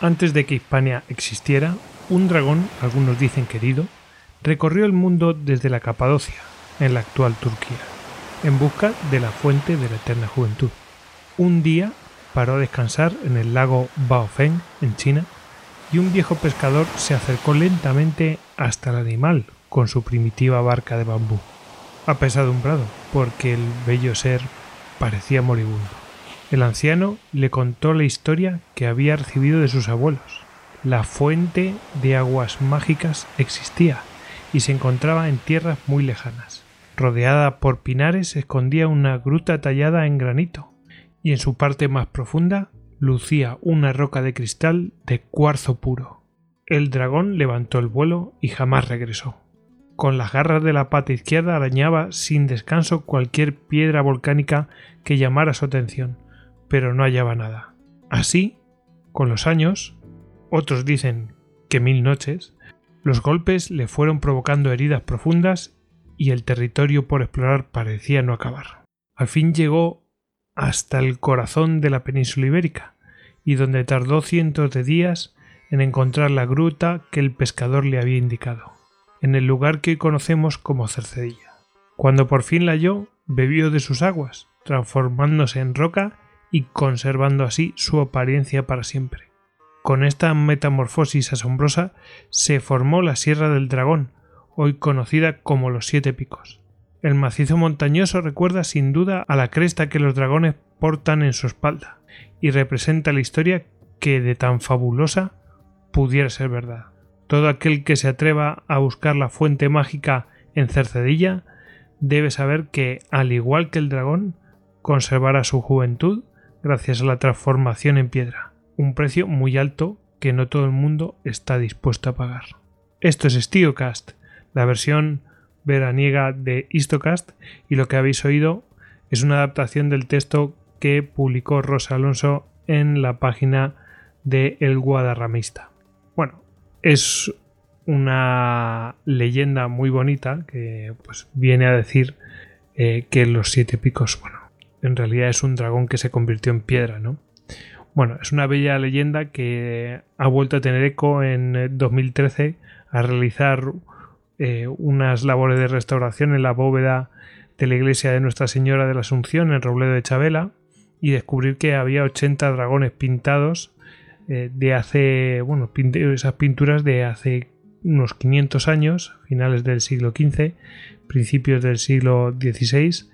Antes de que Hispania existiera, un dragón, algunos dicen querido, recorrió el mundo desde la Capadocia, en la actual Turquía, en busca de la fuente de la eterna juventud. Un día paró a descansar en el lago Baofeng, en China, y un viejo pescador se acercó lentamente hasta el animal con su primitiva barca de bambú, apesadumbrado porque el bello ser parecía moribundo. El anciano le contó la historia que había recibido de sus abuelos. La fuente de aguas mágicas existía y se encontraba en tierras muy lejanas. Rodeada por pinares se escondía una gruta tallada en granito, y en su parte más profunda lucía una roca de cristal de cuarzo puro. El dragón levantó el vuelo y jamás regresó. Con las garras de la pata izquierda arañaba sin descanso cualquier piedra volcánica que llamara su atención, pero no hallaba nada. Así, con los años, otros dicen que mil noches, los golpes le fueron provocando heridas profundas y el territorio por explorar parecía no acabar. Al fin llegó hasta el corazón de la península ibérica, y donde tardó cientos de días en encontrar la gruta que el pescador le había indicado, en el lugar que hoy conocemos como Cercedilla. Cuando por fin la halló, bebió de sus aguas, transformándose en roca y conservando así su apariencia para siempre. Con esta metamorfosis asombrosa se formó la Sierra del Dragón, hoy conocida como los Siete Picos. El macizo montañoso recuerda sin duda a la cresta que los dragones portan en su espalda y representa la historia que de tan fabulosa pudiera ser verdad. Todo aquel que se atreva a buscar la fuente mágica en Cercedilla debe saber que, al igual que el dragón, conservará su juventud gracias a la transformación en piedra, un precio muy alto que no todo el mundo está dispuesto a pagar. Esto es StioCast, la versión veraniega de Histocast y lo que habéis oído es una adaptación del texto que publicó Rosa Alonso en la página de El Guadarramista. Bueno, es una leyenda muy bonita que pues viene a decir eh, que los siete picos, bueno, en realidad es un dragón que se convirtió en piedra, ¿no? Bueno, es una bella leyenda que ha vuelto a tener eco en 2013 a realizar eh, unas labores de restauración en la bóveda de la iglesia de Nuestra Señora de la Asunción en Robledo de Chabela y descubrir que había 80 dragones pintados eh, de hace, bueno, esas pinturas de hace unos 500 años, finales del siglo XV, principios del siglo XVI.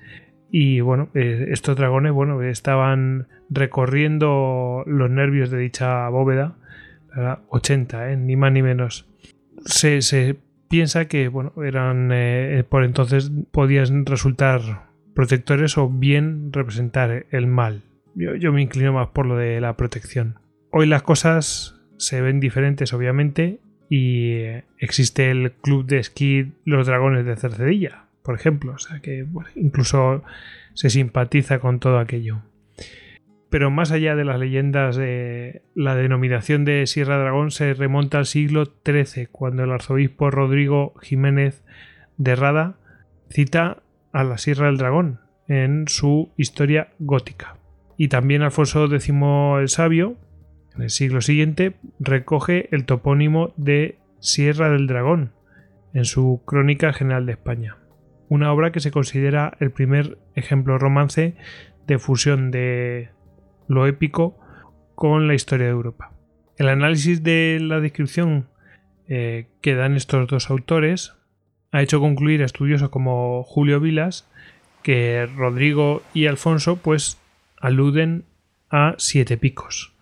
Y bueno, eh, estos dragones, bueno, estaban recorriendo los nervios de dicha bóveda, 80, ni más ni menos. Se, se piensa que bueno, eran eh, por entonces podían resultar protectores o bien representar el mal. Yo, me inclino más por lo de la protección. Hoy las cosas se ven diferentes, obviamente, y existe el club de esquí Los Dragones de Cercedilla, por ejemplo, o sea que incluso se simpatiza con todo aquello. Pero más allá de las leyendas, la denominación de Sierra Dragón se remonta al siglo XIII, cuando el arzobispo Rodrigo Jiménez de Rada cita a la Sierra del Dragón en su historia gótica. Y también Alfonso X el Sabio, en el siglo siguiente, recoge el topónimo de Sierra del Dragón en su Crónica General de España, una obra que se considera el primer ejemplo romance de fusión de lo épico con la historia de Europa. El análisis de la descripción eh, que dan estos dos autores ha hecho concluir a estudiosos como Julio Vilas que Rodrigo y Alfonso pues aluden a Siete Picos,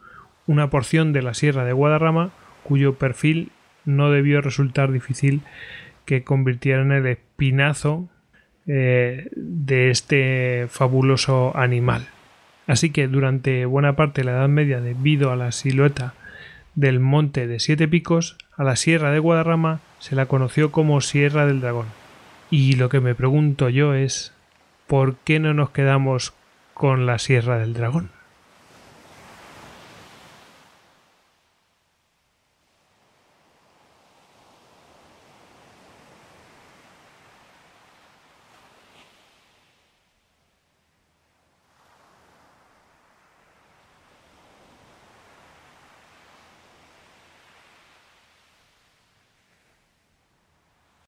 una porción de la Sierra de Guadarrama cuyo perfil no debió resultar difícil que convirtiera en el espinazo eh, de este fabuloso animal. Así que durante buena parte de la Edad Media, debido a la silueta del monte de siete picos, a la Sierra de Guadarrama se la conoció como Sierra del Dragón. Y lo que me pregunto yo es, ¿por qué no nos quedamos con la Sierra del Dragón?